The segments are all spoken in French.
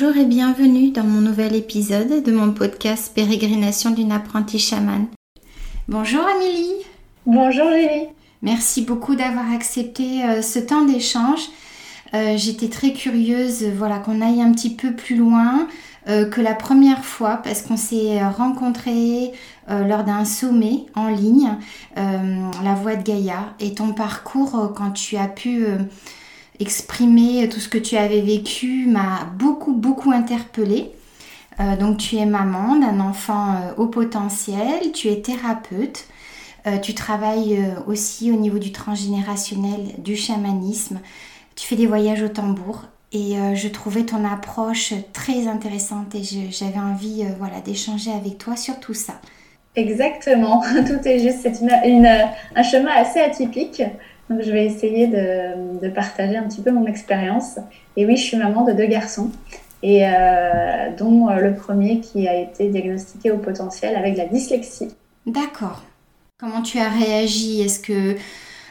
Bonjour et bienvenue dans mon nouvel épisode de mon podcast Pérégrination d'une apprentie chamane. Bonjour Amélie. Bonjour Julie. Merci beaucoup d'avoir accepté euh, ce temps d'échange. Euh, j'étais très curieuse voilà, qu'on aille un petit peu plus loin euh, que la première fois parce qu'on s'est rencontrés lors d'un sommet en ligne, La Voix de Gaïa, et ton parcours quand tu as pu exprimer tout ce que tu avais vécu m'a beaucoup, beaucoup interpellée. Euh, donc tu es maman d'un enfant euh, au potentiel, tu es thérapeute, euh, tu travailles aussi au niveau du transgénérationnel, du chamanisme, tu fais des voyages au tambour et je trouvais ton approche très intéressante et j'avais envie voilà, d'échanger avec toi sur tout ça. Exactement, tout est juste, c'est un chemin assez atypique donc, je vais essayer de, partager un petit peu mon expérience. Et oui, je suis maman de deux garçons, et euh, dont euh, le premier qui a été diagnostiqué au potentiel avec la dyslexie. D'accord. Comment tu as réagi? Est-ce que,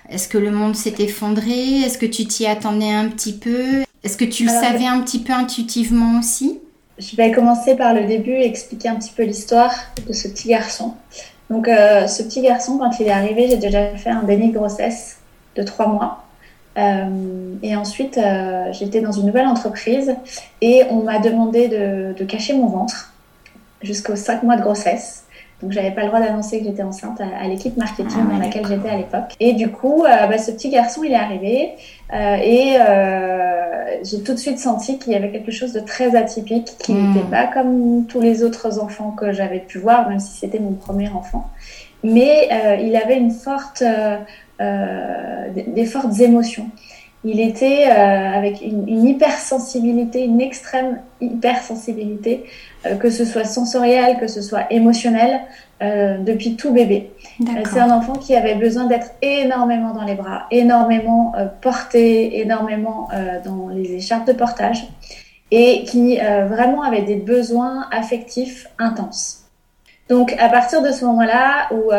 est que le monde s'est effondré? Est-ce que tu t'y attendais un petit peu? Est-ce que tu le savais un petit peu intuitivement aussi? Je vais commencer par le début et expliquer un petit peu l'histoire de ce petit garçon. Donc, euh, ce petit garçon, quand il est arrivé, j'ai déjà fait un déni de grossesse de trois mois. Euh, et ensuite, euh, j'étais dans une nouvelle entreprise et on m'a demandé de, cacher mon ventre jusqu'aux cinq mois de grossesse. Donc, j'avais pas le droit d'annoncer que j'étais enceinte à, l'équipe marketing ah dans laquelle j'étais à l'époque. Et du coup, euh, bah, ce petit garçon, il est arrivé et j'ai tout de suite senti qu'il y avait quelque chose de très atypique, qui hmm. n'était pas comme tous les autres enfants que j'avais pu voir, même si c'était mon premier enfant. Mais il avait une forte euh, des fortes émotions. Il était euh, avec une, hypersensibilité, une extrême hypersensibilité, euh, que ce soit sensorielle, que ce soit émotionnelle, depuis tout bébé. C'est un enfant qui avait besoin d'être énormément dans les bras, énormément porté, énormément dans les écharpes de portage, et qui vraiment avait des besoins affectifs intenses. Donc à partir de ce moment-là où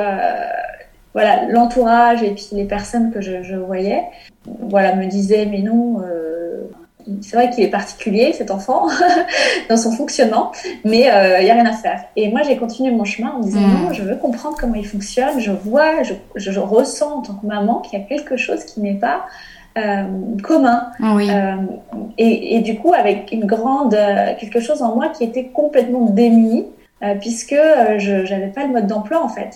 voilà, l'entourage et puis les personnes que je, voyais, voilà, me disaient mais non, euh, c'est vrai qu'il est particulier cet enfant dans son fonctionnement, mais il euh, n'y a rien à faire. Et moi j'ai continué mon chemin en me disant hmm. non, je veux comprendre comment il fonctionne, je vois, je, je, ressens en tant que maman qu'il y a quelque chose qui n'est pas euh, commun. Oui. Et, et, du coup avec une grande quelque chose en moi qui était complètement démunie euh, puisque euh, je n'avais pas le mode d'emploi en fait.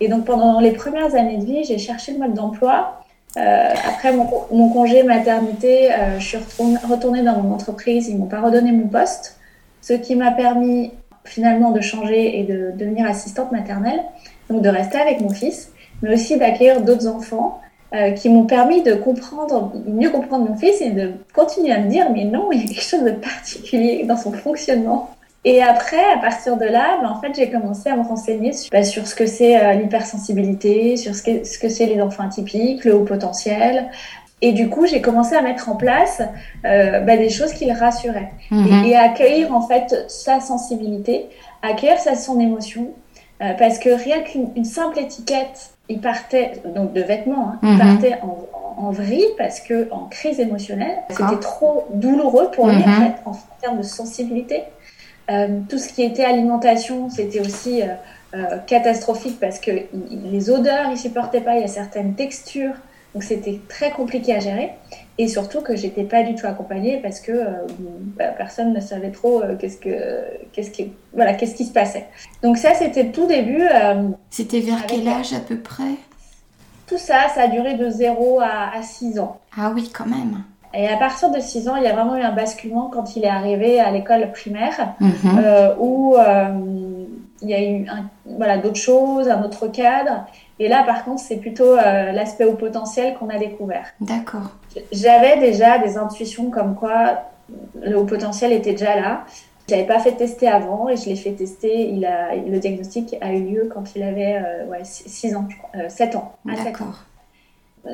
Et donc pendant les premières années de vie, j'ai cherché le mode d'emploi. Euh, après mon, mon, congé maternité, je suis retournée, dans mon entreprise, ils m'ont pas redonné mon poste, ce qui m'a permis finalement de changer et de devenir assistante maternelle, donc de rester avec mon fils, mais aussi d'accueillir d'autres enfants qui m'ont permis de comprendre, mieux comprendre mon fils et de continuer à me dire mais non, il y a quelque chose de particulier dans son fonctionnement. Et après, à partir de là, ben, en fait, j'ai commencé à me renseigner sur, ben, sur ce que c'est euh, l'hypersensibilité, sur ce que, ce que c'est les enfants atypiques, le haut potentiel. Et du coup, j'ai commencé à mettre en place euh, ben, des choses qui le rassuraient. Mhm. et, accueillir en fait sa sensibilité, accueillir sa, son émotion. Euh, parce que rien qu'une simple étiquette, il partait, donc de vêtements, hein, il mhm. partait en, en, vrille parce que en crise émotionnelle, c'était trop douloureux pour lui en, mhm. fait, en termes de sensibilité. Euh, tout ce qui était alimentation, c'était aussi euh, euh, catastrophique parce que les odeurs, il supportait pas, il y a certaines textures, donc c'était très compliqué à gérer. Et surtout que j'étais pas du tout accompagnée parce que bah, personne ne savait trop qu'est-ce que qu'est-ce qui voilà qu'est-ce qui se passait. Donc ça c'était tout début. c'était vers quel âge à peu près? Tout ça, ça a duré de 0 à, à 6 ans. Ah oui, quand même. Et à partir de 6 ans, il y a vraiment eu un basculement quand il est arrivé à l'école primaire, mhm. euh, où euh, il y a eu voilà, d'autres choses, un autre cadre. Et là, par contre, c'est plutôt euh, l'aspect au potentiel qu'on a découvert. D'accord. J'avais déjà des intuitions comme quoi le haut potentiel était déjà là. Je l'avais pas fait tester avant et je l'ai fait tester. Il a, le diagnostic a eu lieu quand il avait ouais, 6 ans, 7 ans. D'accord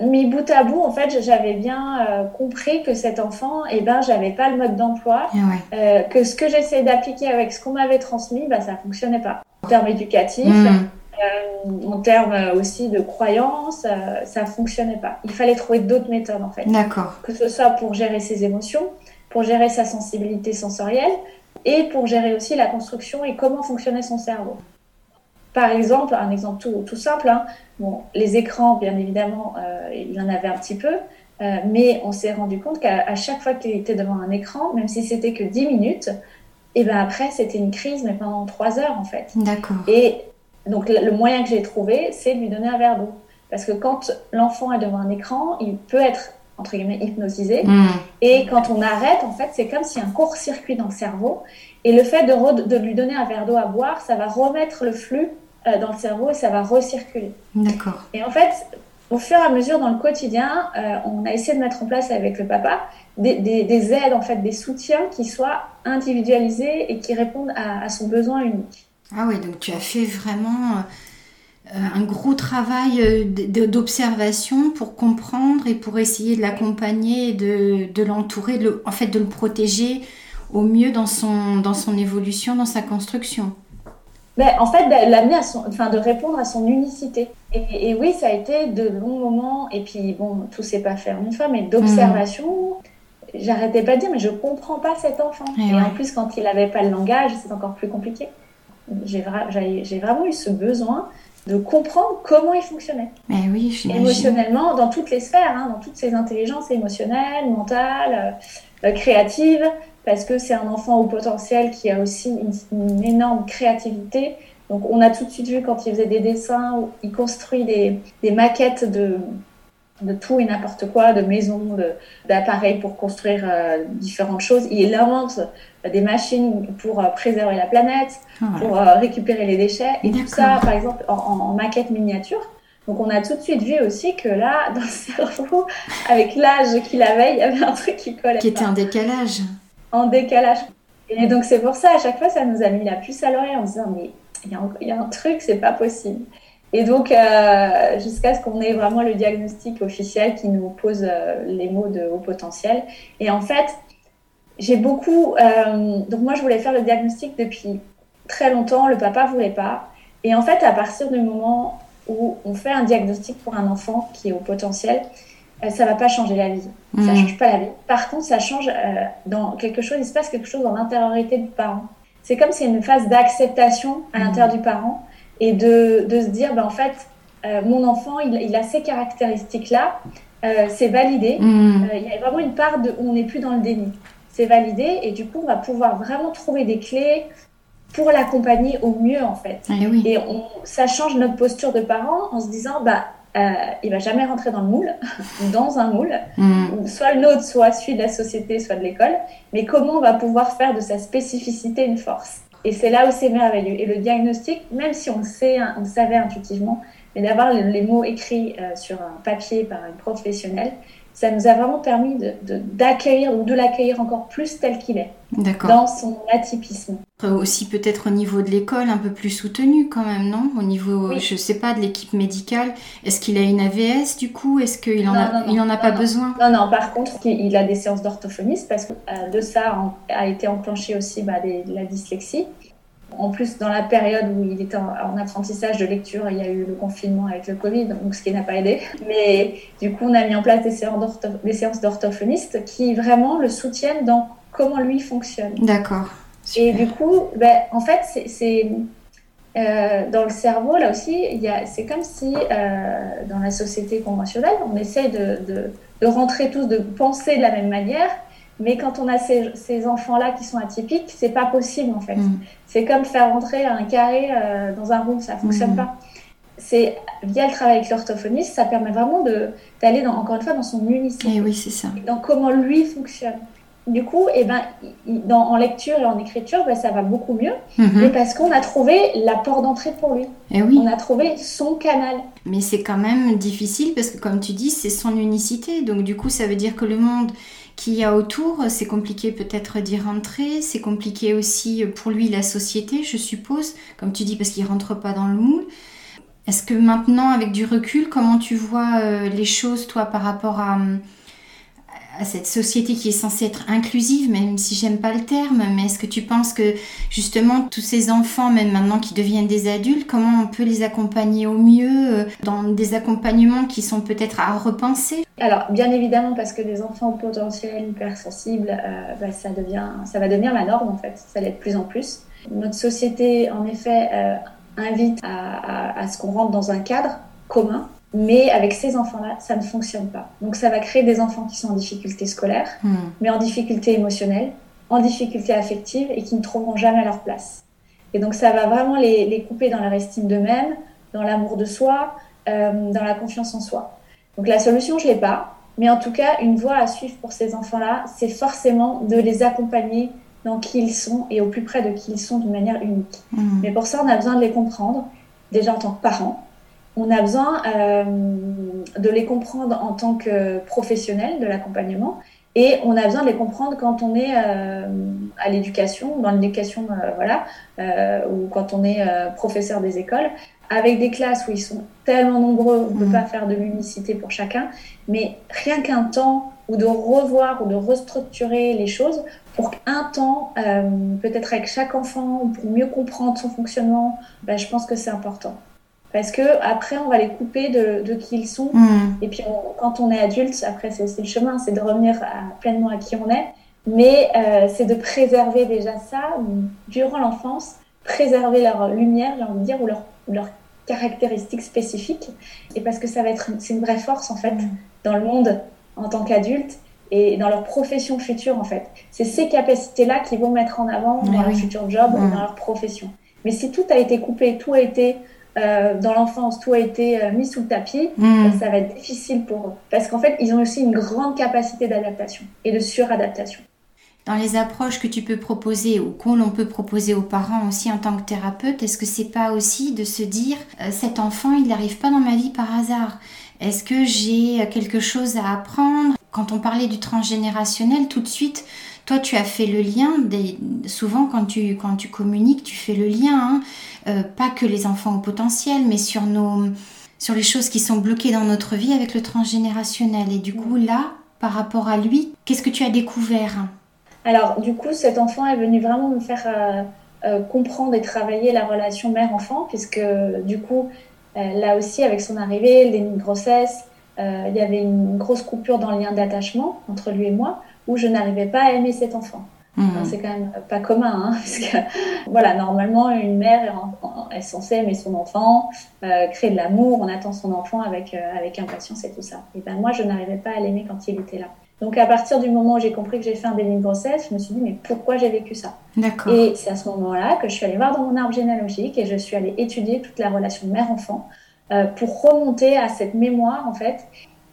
mis bout à bout, en fait, j'avais bien euh, compris que cet enfant, eh ben, j'avais pas le mode d'emploi, ah euh, que ce que j'essayais d'appliquer avec ce qu'on m'avait transmis, bah, ça fonctionnait pas. En termes éducatifs, hmm. euh, en termes aussi de croyances, ça fonctionnait pas. Il fallait trouver d'autres méthodes, en fait. D'accord. Que ce soit pour gérer ses émotions, pour gérer sa sensibilité sensorielle et pour gérer aussi la construction et comment fonctionnait son cerveau. Par exemple, un exemple tout, simple, hein, bon, les écrans, bien évidemment, euh, il y en avait un petit peu, euh, mais on s'est rendu compte qu'à chaque fois qu'il était devant un écran, même si c'était que 10 minutes, et ben après, c'était une crise, mais pendant 3 heures en fait. D'accord. Et donc, le moyen que j'ai trouvé, c'est de lui donner un verre d'eau. Parce que quand l'enfant est devant un écran, il peut être entre guillemets hypnotisé. Hmm. Et quand on arrête, en fait, c'est comme si un court-circuit dans le cerveau. Et le fait de, de lui donner un verre d'eau à boire, ça va remettre le flux euh, dans le cerveau et ça va recirculer. D'accord. Et en fait, au fur et à mesure dans le quotidien, euh, on a essayé de mettre en place avec le papa des, des, aides, en fait, des soutiens qui soient individualisés et qui répondent à, à son besoin unique. Ah oui, donc tu as fait vraiment euh, un gros travail d'observation pour comprendre et pour essayer de l'accompagner, de, de l'entourer, en fait de le protéger au mieux dans son, dans son évolution, dans sa construction. Ben, en fait, l'amener à son, enfin, de répondre à son unicité. Et, oui, ça a été de longs moments, et puis bon, tout s'est pas fait en une fois, mais d'observation. J'arrêtais pas de dire, mais je comprends pas cet enfant. Et, en plus, quand il avait pas le langage, c'est encore plus compliqué. J'ai vraiment eu ce besoin de comprendre comment il fonctionnait. Mais oui, Émotionnellement, dans toutes les sphères, hein, dans toutes ses intelligences émotionnelles, mentales, euh, créatives, parce que c'est un enfant au potentiel qui a aussi une, énorme créativité. Donc on a tout de suite vu quand il faisait des dessins, il construit des, des maquettes de, de tout et n'importe quoi, de maisons, d'appareils pour construire euh, différentes choses. Il invente des machines pour euh, préserver la planète, ah pour euh, récupérer les déchets, et tout ça, par exemple, en, en, maquette miniature. Donc on a tout de suite vu aussi que là, dans le cerveau, avec l'âge qu'il avait, il y avait un truc qui collait. Qui était un décalage en décalage. Et donc c'est pour ça, à chaque fois, ça nous a mis la puce à l'oreille en disant, mais il y, a un truc, c'est pas possible. Et donc, euh, jusqu'à ce qu'on ait vraiment le diagnostic officiel qui nous pose euh, les mots de haut potentiel. Et en fait, j'ai beaucoup. Euh, donc, moi, je voulais faire le diagnostic depuis très longtemps. Le papa voulait pas. Et en fait, à partir du moment où on fait un diagnostic pour un enfant qui est au potentiel, euh, ça va pas changer la vie. Ça Ça mhm. change pas la vie. Par contre, ça change euh, dans quelque chose, il se passe quelque chose dans l'intériorité du parent. C'est comme s'il y a une phase d'acceptation à l'intérieur mhm. du parent et de, de, se dire, ben, en fait, euh, mon enfant, il, il, a ces caractéristiques-là, c'est validé. Mhm. il y a vraiment une part de, où on n'est plus dans le déni. C'est validé et du coup, on va pouvoir vraiment trouver des clés pour l'accompagner au mieux, en fait. Eh et on, ça change notre posture de parent en se disant, bah, euh, il va jamais rentrer dans le moule, dans un moule, mm. soit le nôtre, soit celui de la société, soit de l'école. Mais comment on va pouvoir faire de sa spécificité une force? Et c'est là où c'est merveilleux. Et le diagnostic, même si on sait, on savait intuitivement, mais d'avoir les mots écrits euh, sur un papier par un professionnel, ça nous a vraiment permis d'accueillir de, ou de l'accueillir encore plus tel qu'il est, dans son atypisme. Aussi peut-être au niveau de l'école, un peu plus soutenu quand même, non? Au niveau, je je sais pas, de l'équipe médicale. Est-ce qu'il a une AVS du coup? Est-ce qu'il en, a, il en a pas besoin? Non, non, par contre, il a des séances d'orthophoniste parce que euh, de ça a été enclenché aussi bah, la dyslexie. En plus, dans la période où il était en, apprentissage de lecture, il y a eu le confinement avec le Covid, donc ce qui n'a pas aidé. Mais du coup, on a mis en place des séances d'orthophonistes qui vraiment le soutiennent dans comment lui fonctionne. D'accord. Et du coup, ben, en fait, c'est euh, dans le cerveau, là aussi, c'est comme si euh, dans la société conventionnelle, on essaie de, de, de, rentrer tous, de penser de la même manière, mais quand on a ces, ces enfants-là qui sont atypiques, c'est pas possible en fait. Mm. C'est comme faire rentrer un carré euh, dans un rond, ça fonctionne mm. pas. C'est via le travail avec l'orthophoniste, ça permet vraiment d'aller encore une fois dans son unicité. Et eh oui, c'est ça. Dans comment lui fonctionne. Du coup, eh ben, dans, en lecture et en écriture, ben, ça va beaucoup mieux, mm-hmm. mais parce qu'on a trouvé la porte d'entrée pour lui. Et eh oui. On a trouvé son canal. Mais c'est quand même difficile parce que, comme tu dis, c'est son unicité. Donc, du coup, ça veut dire que le monde qu'il y a autour. C'est compliqué peut-être d'y rentrer. C'est compliqué aussi pour lui la société, je suppose, comme tu dis, parce qu'il rentre pas dans le moule. Est-ce que maintenant, avec du recul, comment tu vois euh, les choses, toi, par rapport à, à cette société qui est censée être inclusive, même si j'aime pas le terme, mais est-ce que tu penses que justement tous ces enfants, même maintenant qui deviennent des adultes, comment on peut les accompagner au mieux euh, dans des accompagnements qui sont peut-être à repenser? Alors, bien évidemment, parce que des enfants potentiels hypersensibles, euh, bah, ça, devient, ça va devenir la norme, en fait. Ça l'est de plus en plus. Notre société, en effet, euh, invite à, ce qu'on rentre dans un cadre commun, mais avec ces enfants-là, ça ne fonctionne pas. Donc, ça va créer des enfants qui sont en difficulté scolaire, hmm. mais en difficulté émotionnelle, en difficulté affective et qui ne trouveront jamais leur place. Et donc, ça va vraiment les, les couper dans leur estime d'eux-mêmes, dans l'amour de soi, euh, dans la confiance en soi. Donc la solution, je ne l'ai pas, mais en tout cas, une voie à suivre pour ces enfants-là, c'est forcément de les accompagner dans qui ils sont et au plus près de qui ils sont d'une manière unique. Mmh. Mais pour ça, on a besoin de les comprendre, déjà en tant que parents. On a besoin euh, de les comprendre en tant que professionnels de l'accompagnement. Et on a besoin de les comprendre quand on est euh, à l'éducation, dans l'éducation, voilà, ou quand on est professeur des écoles, avec des classes où ils sont tellement nombreux, on ne peut mm. pas faire de l'unicité pour chacun, mais rien qu'un temps ou de revoir ou de restructurer les choses pour qu'un temps, euh, peut-être avec chaque enfant, pour mieux comprendre son fonctionnement, ben, je pense que c'est important. Parce que après, on va les couper de, qui ils sont. Mm. Et puis, quand on est adulte, après, c'est le chemin, c'est de revenir pleinement à qui on est. Mais euh, c'est de préserver déjà ça durant l'enfance, préserver leur lumière, j'ai envie de dire, ou leur leurs caractéristiques spécifiques et parce que ça va être c'est une vraie force en fait dans le monde en tant qu'adulte et dans leur profession future en fait. C'est ces capacités-là qu'ils vont mettre en avant dans leur futur job ou mm. dans leur profession. Mais si tout a été coupé, tout a été euh, dans l'enfance, tout a été euh, mis sous le tapis, mm. ben, ça va être difficile pour eux. Parce qu'en fait, ils ont aussi une grande capacité d'adaptation et de suradaptation dans les approches que tu peux proposer ou qu'on l'on peut proposer aux parents aussi en tant que thérapeute, est-ce que c'est pas aussi de se dire euh, cet enfant il n'arrive pas dans ma vie par hasard? Est-ce que j'ai quelque chose à apprendre? Quand on parlait du transgénérationnel, tout de suite, toi tu as fait le lien. souvent quand tu quand tu communiques, tu fais le lien, hein. euh, pas que les enfants au potentiel, mais sur nos sur les choses qui sont bloquées dans notre vie avec le transgénérationnel. Et du coup là, par rapport à lui, qu'est-ce que tu as découvert? Alors, du coup, cet enfant est venu vraiment me faire euh, euh, comprendre et travailler la relation mère-enfant, puisque du coup, euh, là aussi, avec son arrivée, le grossesse, il y avait une grosse coupure dans le lien d'attachement entre lui et moi, où je n'arrivais pas à aimer cet enfant. Mmh. C'est quand même pas commun, hein, parce que voilà, normalement, une mère est, censée aimer son enfant, créer de l'amour, on attend son enfant avec, avec impatience et tout ça. Et ben moi, je n'arrivais pas à l'aimer quand il était là. Donc à partir du moment où j'ai compris que j'ai fait un déni de grossesse, je me suis dit mais pourquoi j'ai vécu ça? Et c'est à ce moment-là que je suis allée voir dans mon arbre généalogique et je suis allée étudier toute la relation mère-enfant euh, pour remonter à cette mémoire en fait,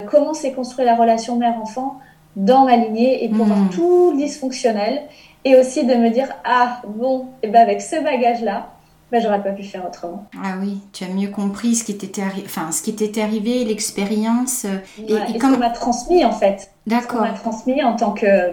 comment s'est construite la relation mère-enfant dans ma lignée et pour voir hmm. tout dysfonctionnel et aussi de me dire ah bon et ben avec ce bagage là j'aurais pas pu faire autrement. Ah oui, tu as mieux compris ce qui t'était arrivé, enfin ce qui t'était arrivé, l'expérience euh, et, et, et m'a transmis en fait. D'accord. m'a transmis en tant que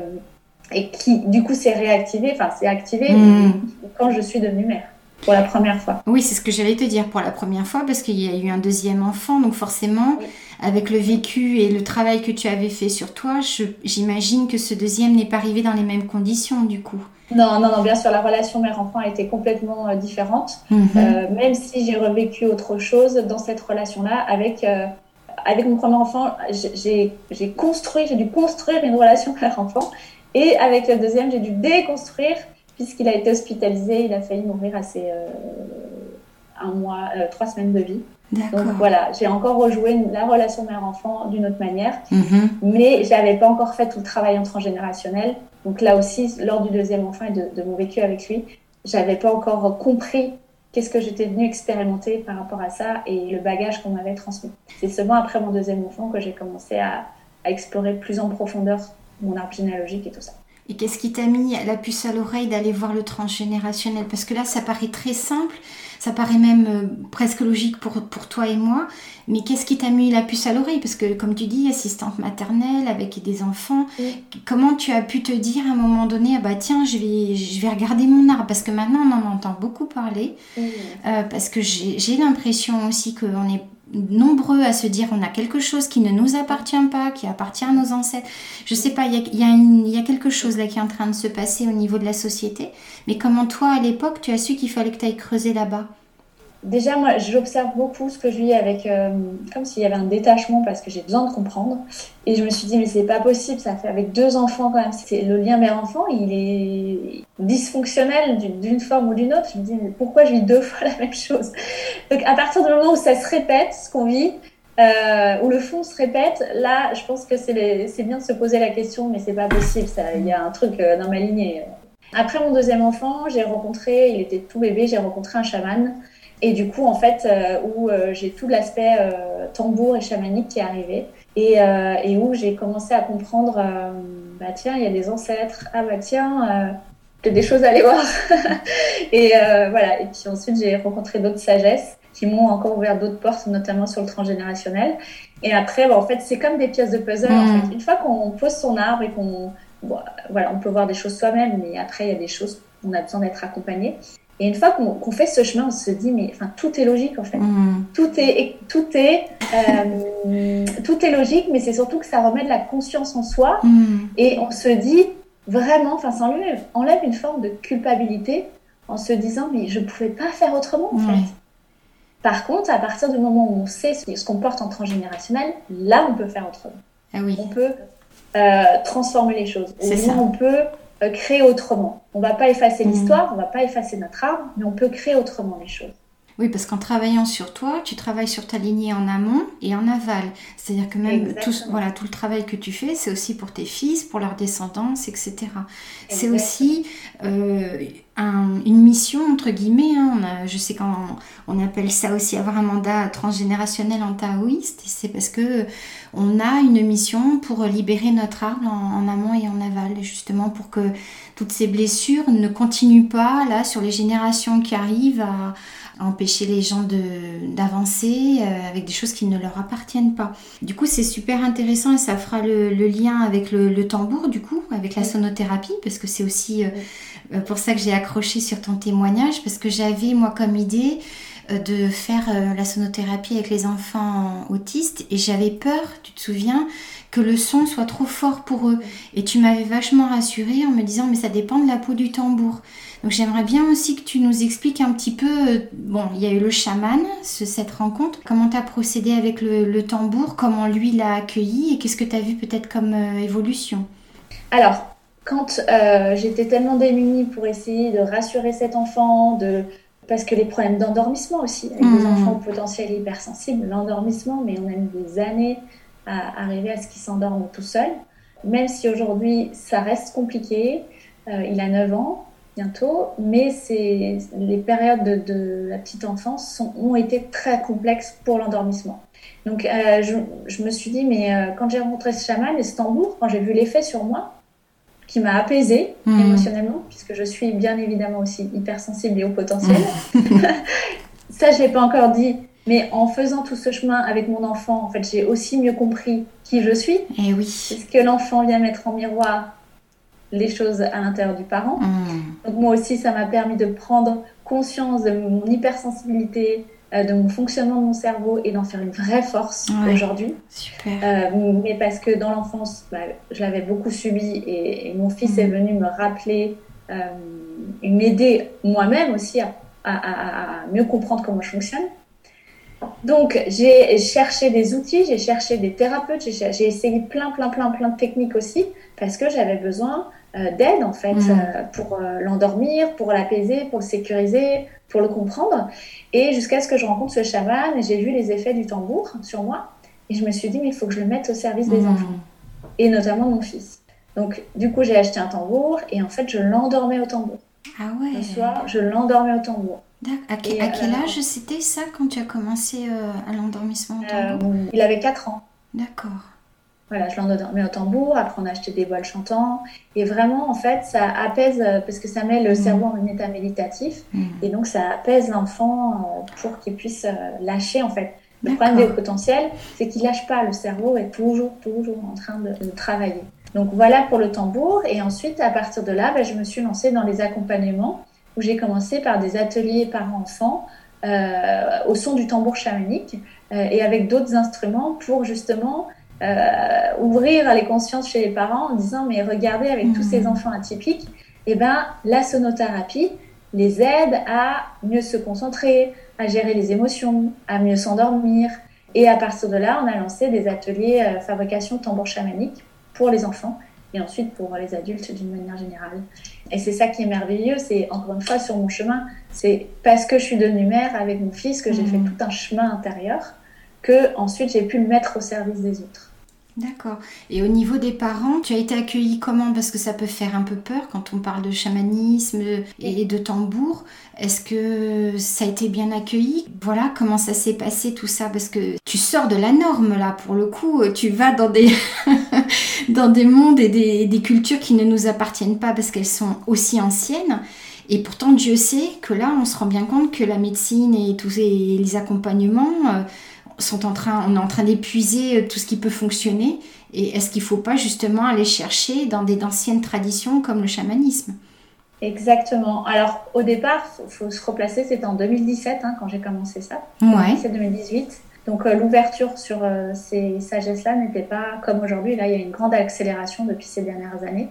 et qui du coup s'est réactivé, enfin s'est activé hmm. quand je suis devenue mère pour la première fois. Oui, c'est ce que j'allais te dire pour la première fois parce qu'il y a eu un deuxième enfant, donc forcément avec le vécu et le travail que tu avais fait sur toi, j'imagine que ce deuxième n'est pas arrivé dans les mêmes conditions du coup. Non, non, non, bien sûr, la relation mère-enfant a été complètement euh, différente, mhm. euh, même si j'ai revécu autre chose dans cette relation-là avec, euh, avec mon premier enfant, j'ai construit, j'ai dû construire une relation mère-enfant, et avec le deuxième, j'ai dû déconstruire, puisqu'il a été hospitalisé, il a failli mourir à ses un mois, trois semaines de vie. Donc voilà, j'ai encore rejoué la relation mère-enfant d'une autre manière, mhm. mais j'avais pas encore fait tout le travail en transgénérationnel. Donc là aussi, lors du deuxième enfant et de, mon vécu avec lui, j'avais pas encore compris qu'est-ce que j'étais venue expérimenter par rapport à ça et le bagage qu'on m'avait transmis. C'est seulement après mon deuxième enfant que j'ai commencé à, à, explorer plus en profondeur mon arbre généalogique et tout ça. Et qu'est-ce qui t'a mis la puce à l'oreille d'aller voir le transgénérationnel? Parce que là, ça paraît très simple, ça paraît même euh, presque logique pour, pour toi et moi, mais qu'est-ce qui t'a mis la puce à l'oreille? Parce que, comme tu dis, assistante maternelle avec des enfants, comment tu as pu te dire à un moment donné, ah bah tiens, je vais, je vais regarder mon arbre? Parce que maintenant, on en entend beaucoup parler, euh, parce que j'ai l'impression aussi qu'on est nombreux à se dire on a quelque chose qui ne nous appartient pas, qui appartient à nos ancêtres. Je sais pas, il y a, y a, quelque chose là qui est en train de se passer au niveau de la société. Mais comment toi, à l'époque, tu as su qu'il fallait que tu ailles creuser là-bas? Déjà, moi, j'observe beaucoup ce que je vis avec, euh, comme s'il y avait un détachement parce que j'ai besoin de comprendre. Et je me suis dit, mais c'est pas possible, ça fait avec deux enfants quand même. C'est le lien mère-enfant, il est dysfonctionnel d'une forme ou d'une autre. Je me dis, mais pourquoi je vis deux fois la même chose? Donc, à partir du moment où ça se répète, ce qu'on vit, euh, où le fond se répète, là, je pense que c'est bien de se poser la question, mais c'est pas possible, il y a un truc euh, dans ma lignée. Après mon deuxième enfant, j'ai rencontré, il était tout bébé, j'ai rencontré un chaman. Et du coup, en fait, euh, où euh, j'ai tout l'aspect euh, tambour et chamanique qui est arrivé. Et, et où j'ai commencé à comprendre, bah tiens, il y a des ancêtres. Ah bah tiens, des choses à aller voir. et voilà. Et puis ensuite, j'ai rencontré d'autres sagesses qui m'ont encore ouvert d'autres portes, notamment sur le transgénérationnel. Et après, bah, en fait, c'est comme des pièces de puzzle. En mm. fait. Une fois qu'on pose son arbre et qu'on voilà, on peut voir des choses soi-même, mais après, il y a des choses où on a besoin d'être accompagné. Et une fois qu'on fait ce chemin, on se dit, mais enfin, tout est logique en fait. Mm. Tout, est, tout, est, euh, tout est logique, mais c'est surtout que ça remet de la conscience en soi. Mm. Et on se dit vraiment, enfin, ça enlève, enlève une forme de culpabilité en se disant, mais je ne pouvais pas faire autrement en fait. Par contre, à partir du moment où on sait ce qu'on porte en transgénérationnel, là, on peut faire autrement. Ah oui. On peut euh, transformer les choses. Au moins, on peut créer autrement. On ne va pas effacer mmh. l'histoire, on ne va pas effacer notre arbre, mais on peut créer autrement les choses. Oui, parce qu'en travaillant sur toi, tu travailles sur ta lignée en amont et en aval. C'est-à-dire que même tout, voilà, tout le travail que tu fais, c'est aussi pour tes fils, pour leur descendance, etc. C'est aussi euh, une mission, entre guillemets. Hein. je sais qu'on on appelle ça aussi avoir un mandat transgénérationnel en taoïste. C'est parce que on a une mission pour libérer notre arbre en, amont et en aval, justement pour que toutes ces blessures ne continuent pas là sur les générations qui arrivent à empêcher les gens d'avancer euh, avec des choses qui ne leur appartiennent pas. Du coup, c'est super intéressant et ça fera le, lien avec le, tambour, du coup, avec la sonothérapie, parce que c'est aussi euh, euh, pour ça que j'ai accroché sur ton témoignage, parce que j'avais, moi, comme idée de faire la sonothérapie avec les enfants autistes et j'avais peur, tu te souviens, que le son soit trop fort pour eux. Et tu m'avais vachement rassurée en me disant mais ça dépend de la peau du tambour. Donc j'aimerais bien aussi que tu nous expliques un petit peu, euh, bon, il y a eu le chaman, cette rencontre, comment tu as procédé avec le, tambour, comment lui l'a accueilli? Et qu'est-ce que tu as vu peut-être comme euh, évolution? Alors, quand euh, j'étais tellement démunie pour essayer de rassurer cet enfant, de... parce que les problèmes d'endormissement aussi, avec des mmh. enfants au potentiel hypersensible, l'endormissement, mais on a mis des années à arriver à ce qu'ils s'endorment tout seuls, même si aujourd'hui ça reste compliqué, il a 9 ans, bientôt, mais les périodes de, la petite enfance sont, ont été très complexes pour l'endormissement. Donc euh, je, je, me suis dit, mais euh, quand j'ai rencontré ce chaman et ce tambour, quand j'ai vu l'effet sur moi, qui m'a apaisée mmh. émotionnellement, puisque je suis bien évidemment aussi hypersensible et au potentiel, mmh. ça je l'ai pas encore dit, mais en faisant tout ce chemin avec mon enfant, en fait, j'ai aussi mieux compris qui je suis. Et eh oui. ce que l'enfant vient mettre en miroir les choses à l'intérieur du parent. Mm. Donc moi aussi, ça m'a permis de prendre conscience de mon hypersensibilité, de mon fonctionnement de mon cerveau et d'en faire une vraie force aujourd'hui. Euh, mais parce que dans l'enfance, bah, je l'avais beaucoup subi et, mon fils est mm. venu me rappeler euh, et m'aider moi-même aussi à, mieux comprendre comment je fonctionne. Donc, j'ai cherché des outils, j'ai cherché des thérapeutes, j'ai essayé plein, plein, plein, plein de techniques aussi, parce que j'avais besoin euh, d'aide en fait euh, pour euh, l'endormir, pour l'apaiser, pour le sécuriser, pour le comprendre. Et jusqu'à ce que je rencontre ce chaman, j'ai vu les effets du tambour sur moi et je me suis dit mais il faut que je le mette au service des mm. enfants et notamment mon fils. Donc du coup j'ai acheté un tambour et en fait je l'endormais au tambour. Ah ouais. Le soir je l'endormais au tambour. À, quel âge c'était ça quand tu as commencé à l'endormissement au tambour? Il avait 4 ans. D'accord. Voilà, je l'endormais au tambour, après on a acheté des bols chantants. Et vraiment, en fait, ça apaise, euh, parce que ça met le mm. cerveau en état méditatif. Mm. Et donc, ça apaise l'enfant euh, pour qu'il puisse euh, lâcher, en fait. Le problème des potentiels, c'est qu'il lâche pas. Le cerveau est toujours, toujours en train de, travailler. Donc, voilà pour le tambour. Et ensuite, à partir de là, ben, je me suis lancée dans les accompagnements où j'ai commencé par des ateliers par enfants au son du tambour chamanique et avec d'autres instruments pour justement euh, ouvrir les consciences chez les parents en disant mais regardez avec tous ces mmh. enfants atypiques, et eh ben la sonothérapie les aide à mieux se concentrer, à gérer les émotions, à mieux s'endormir. Et à partir de là, on a lancé des ateliers euh, fabrication tambour chamanique pour les enfants et ensuite pour les adultes d'une manière générale. Et c'est ça qui est merveilleux, c'est encore une fois sur mon chemin, c'est parce que je suis devenue mère avec mon fils que j'ai fait mmh. tout un chemin intérieur que ensuite j'ai pu le mettre au service des autres. D'accord. Et au niveau des parents, tu as été accueillie comment? Parce que ça peut faire un peu peur quand on parle de chamanisme et de tambour. Est-ce que ça a été bien accueilli? Voilà, comment ça s'est passé tout ça Parce que tu sors de la norme là, pour le coup, tu vas dans des, dans des mondes et des, des cultures qui ne nous appartiennent pas parce qu'elles sont aussi anciennes. Et pourtant, Dieu sait que là, on se rend bien compte que la médecine et tous les accompagnements euh, sont en train, on est en train d'épuiser euh, tout ce qui peut fonctionner. Et est-ce qu'il ne faut pas justement aller chercher dans des anciennes traditions comme le chamanisme? Exactement. Alors au départ, il faut, se replacer, c'était en 2017 hein, quand j'ai commencé ça. Ouais. C'est 2018. Donc euh, l'ouverture sur euh, ces sagesses-là n'était pas comme aujourd'hui. Là, il y a une grande accélération depuis ces dernières années.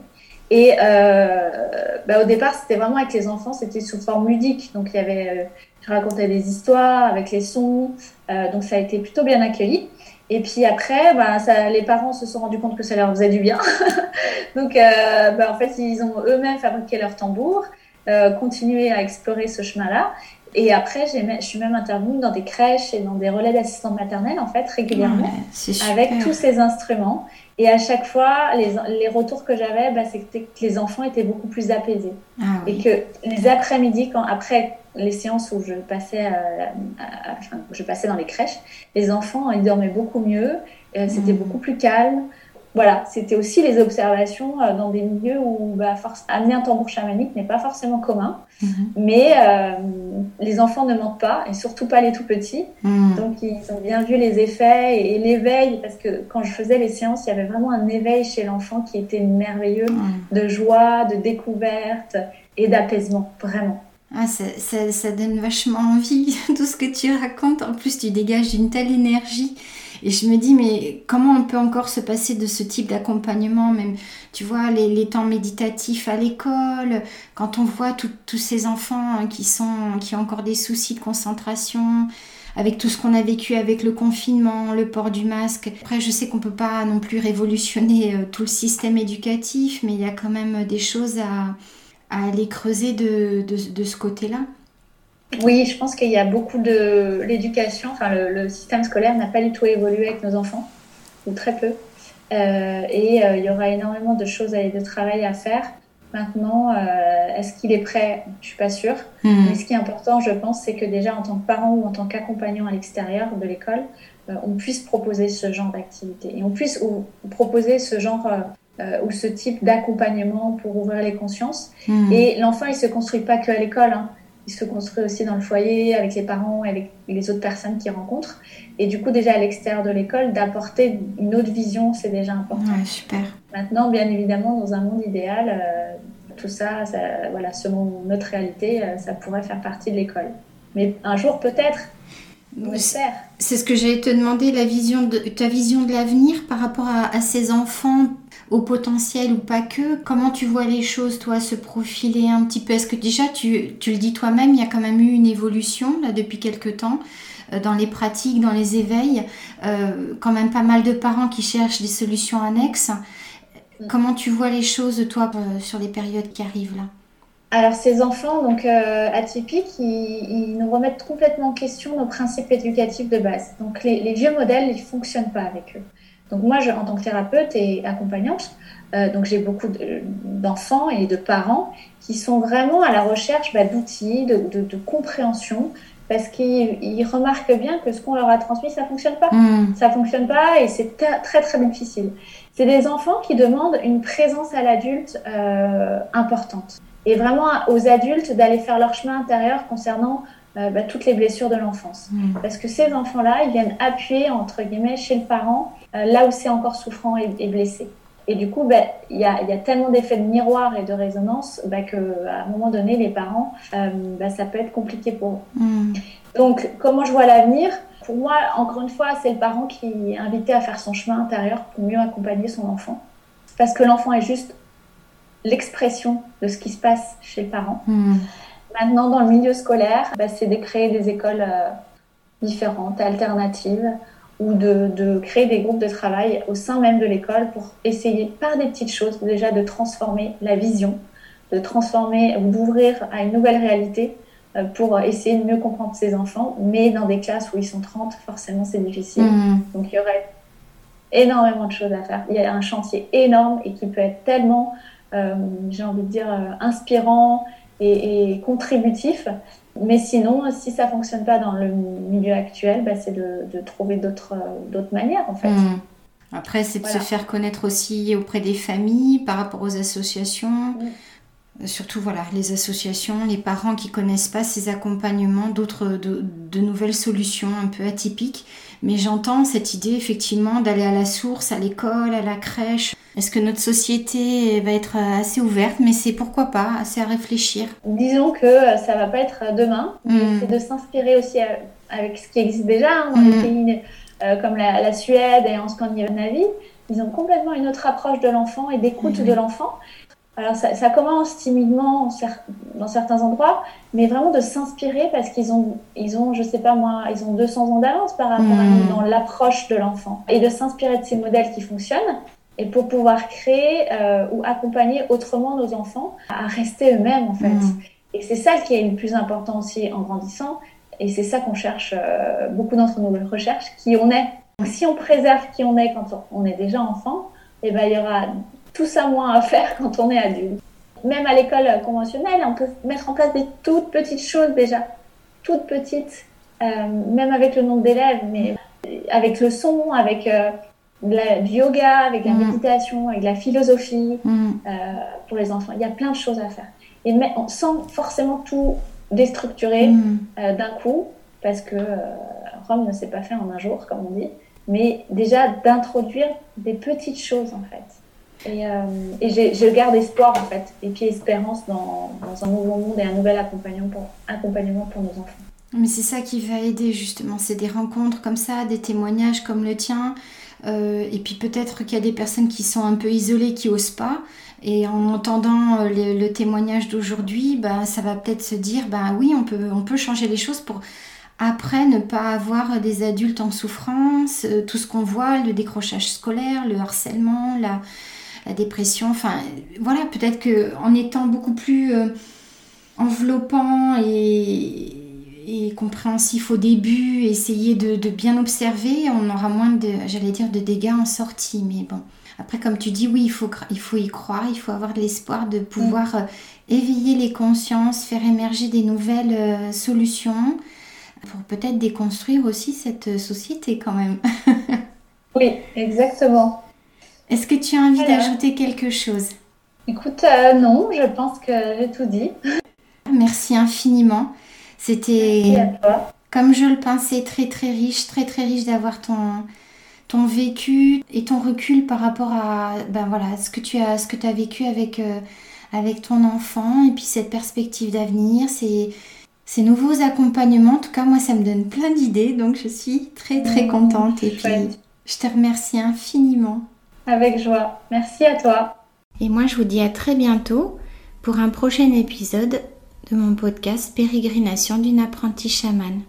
Et bah, au départ, c'était vraiment avec les enfants, c'était sous forme ludique. Donc il y avait je racontais des histoires avec les sons, euh, donc ça a été plutôt bien accueilli. Et puis après, bah, ça, les parents se sont rendus compte que ça leur faisait du bien. donc euh, bah, en fait, ils ont eux-mêmes fabriqué leur tambour, euh, continué à explorer ce chemin-là. Et après, je suis même intervenue dans des crèches et dans des relais d'assistants maternels, en fait, régulièrement, avec tous ces instruments. Et à chaque fois, les, les retours que j'avais, bah, c'était que les enfants étaient beaucoup plus apaisés. Ah et que les après-midi, quand, après les séances où je passais, enfin, je passais dans les crèches, les enfants, ils dormaient beaucoup mieux, euh, c'était mmh. beaucoup plus calme voilà, c'était aussi les observations euh, dans des milieux où bah, force, amener un tambour chamanique n'est pas forcément commun. Mhm. Mais euh, les enfants ne mentent pas, et surtout pas les tout petits. Mhm. Donc ils ont bien vu les effets et, l'éveil, parce que quand je faisais les séances, il y avait vraiment un éveil chez l'enfant qui était merveilleux, mhm. de joie, de découverte et d'apaisement, vraiment. Ah, ça, ça, ça donne vachement envie, tout ce que tu racontes. En plus, tu dégages une telle énergie. Et je me dis, mais comment on peut encore se passer de ce type d'accompagnement Même, tu vois, les, temps méditatifs à l'école, quand on voit tous ces enfants hein, qui, sont, qui ont encore des soucis de concentration, avec tout ce qu'on a vécu avec le confinement, le port du masque. Après, je sais qu'on ne peut pas non plus révolutionner euh, tout le système éducatif, mais il y a quand même des choses à, aller creuser de, de ce côté-là. Oui, je pense qu'il y a beaucoup de l'éducation, enfin le, système scolaire n'a pas du tout évolué avec nos enfants, ou très peu. Euh, et euh, il y aura énormément de choses et de travail à faire. Maintenant, euh, est-ce qu'il est prêt? Je suis pas sûre. Hmm. Mais ce qui est important, je pense, c'est que déjà en tant que parent ou en tant qu'accompagnant à l'extérieur de l'école, on puisse proposer ce genre d'activité et on puisse proposer ce genre ou ce type d'accompagnement pour ouvrir les consciences. Hmm. Et l'enfant, il se construit pas que à l'école. Hein il se construit aussi dans le foyer avec les parents et avec les autres personnes qu'il rencontre. Et du coup, déjà à l'extérieur de l'école, d'apporter une autre vision, c'est déjà important. Ouais, super. Maintenant, bien évidemment, dans un monde idéal, euh, tout ça, voilà, selon notre réalité, euh, ça pourrait faire partie de l'école. Mais un jour, peut-être. C'est ce que j'allais te demander, la vision de, ta vision de l'avenir par rapport à, à ces enfants au potentiel ou pas que Comment tu vois les choses, toi, se profiler un petit peu? Est-ce que déjà, tu, tu le dis toi-même, il y a quand même eu une évolution là depuis quelques temps euh, dans les pratiques, dans les éveils, euh, quand même pas mal de parents qui cherchent des solutions annexes. Comment tu vois les choses, toi, euh, sur les périodes qui arrivent là? Alors ces enfants donc atypiques, ils, nous remettent complètement en question nos principes éducatifs de base. Donc les, les vieux modèles, ils fonctionnent pas avec eux. Donc moi, je, en tant que thérapeute et accompagnante, euh, donc j'ai beaucoup d'enfants et de parents qui sont vraiment à la recherche bah, d'outils, de, compréhension, parce qu'ils remarquent bien que ce qu'on leur a transmis, ça fonctionne pas. Hmm. Ça fonctionne pas et c'est très très difficile. C'est des enfants qui demandent une présence à l'adulte euh, importante. Et vraiment aux adultes d'aller faire leur chemin intérieur concernant euh, bah, toutes les blessures de l'enfance. Hmm. Parce que ces enfants-là, ils viennent appuyer, entre guillemets, chez le parent, euh, là où c'est encore souffrant et, blessé. Et du coup, bah, il y, a, y, a, tellement d'effets de miroir et de résonance bah, qu'à un moment donné, les parents, euh, bah, ça peut être compliqué pour eux. Hmm. Donc, comment je vois l'avenir? Pour moi, encore une fois, c'est le parent qui est invité à faire son chemin intérieur pour mieux accompagner son enfant. Parce que l'enfant est juste l'expression de ce qui se passe chez le parent. Hmm. Maintenant, dans le milieu scolaire, bah, c'est de créer des écoles différentes, alternatives, ou de, créer des groupes de travail au sein même de l'école pour essayer par des petites choses déjà de transformer la vision, de transformer ou d'ouvrir à une nouvelle réalité euh, pour essayer de mieux comprendre ses enfants. Mais dans des classes où ils sont 30, forcément c'est difficile. Mmh. Donc il y aurait énormément de choses à faire. Il y a un chantier énorme et qui peut être tellement, euh, j'ai envie de dire, euh, inspirant et, et contributif mais sinon, si ça fonctionne pas dans le milieu actuel, bah, c'est de, de, trouver d'autres manières en fait. Hmm. Après, c'est de se faire connaître aussi auprès des familles, par rapport aux associations. Hmm. Surtout, voilà, les associations, les parents qui connaissent pas ces accompagnements, d'autres, de, de, nouvelles solutions un peu atypiques. Mais j'entends cette idée, effectivement, d'aller à la source, à l'école, à la crèche, est-ce que notre société va être assez ouverte? Mais c'est pourquoi pas, assez à réfléchir. Disons que euh, ça va pas être demain. Hmm. C'est de s'inspirer aussi euh, avec ce qui existe déjà hein, dans les hmm. pays euh, comme la, Suède et en Scandinavie. Ils ont complètement une autre approche de l'enfant et d'écoute hmm. de l'enfant. Alors ça, commence timidement dans certains endroits, mais vraiment de s'inspirer parce qu'ils ont, ils ont, je sais pas moi, ils ont 200 ans d'avance par rapport à nous dans l'approche de l'enfant et de s'inspirer de ces modèles qui fonctionnent et pour pouvoir créer euh, ou accompagner autrement nos enfants à rester eux-mêmes en fait. Mm. Et c'est ça qui est le plus important aussi en grandissant, et c'est ça qu'on cherche, euh, beaucoup d'entre nous recherchent, qui on est. Donc, si on préserve qui on est quand on est déjà enfant, et eh ben, il y aura tout ça moins à faire quand on est adulte. Même à l'école conventionnelle, on peut mettre en place des toutes petites choses déjà, toutes petites, euh, même avec le nombre d'élèves, mais avec le son, avec du yoga, avec la mm. méditation, avec la philosophie mm. euh, pour les enfants. Il y a plein de choses à faire. Et mais, sans forcément tout déstructurer mm. euh, d'un coup, parce que euh, Rome ne s'est pas fait en un jour, comme on dit, mais déjà d'introduire des petites choses en fait. Et, et je garde espoir en fait, et puis espérance dans, dans, un nouveau monde et un nouvel accompagnement pour, accompagnement pour nos enfants. Mais c'est ça qui va aider justement, c'est des rencontres comme ça, des témoignages comme le tien, euh, et puis peut-être qu'il y a des personnes qui sont un peu isolées, qui osent pas. Et en entendant euh, le, témoignage d'aujourd'hui, ben, ça va peut-être se dire, ben oui, on peut, on peut changer les choses pour après ne pas avoir des adultes en souffrance, euh, tout ce qu'on voit, le décrochage scolaire, le harcèlement, la, la dépression. Enfin, voilà, peut-être qu'en étant beaucoup plus enveloppant et, et compréhensif au début, essayer de, bien observer, on aura moins de, j'allais dire, de dégâts en sortie. Mais bon, après, comme tu dis, oui, il faut, il faut y croire, il faut avoir de l'espoir de pouvoir euh, éveiller les consciences, faire émerger des nouvelles euh, solutions pour peut-être déconstruire aussi cette euh, société quand même. oui, exactement. Est-ce que tu as envie d'ajouter quelque chose? Écoute, non, je pense que j'ai tout dit. Merci infiniment. C'était, comme je le pensais, très très riche, très très riche d'avoir ton, ton vécu et ton recul par rapport à ben voilà, ce que tu as, ce que tu as vécu avec, euh, avec ton enfant et puis cette perspective d'avenir, ces, ces nouveaux accompagnements. En tout cas, moi, ça me donne plein d'idées, donc je suis très très mmh, contente et puis je te remercie infiniment. Avec joie. Merci à toi. Et moi, je vous dis à très bientôt pour un prochain épisode de mon podcast Pérégrination d'une apprentie chamane.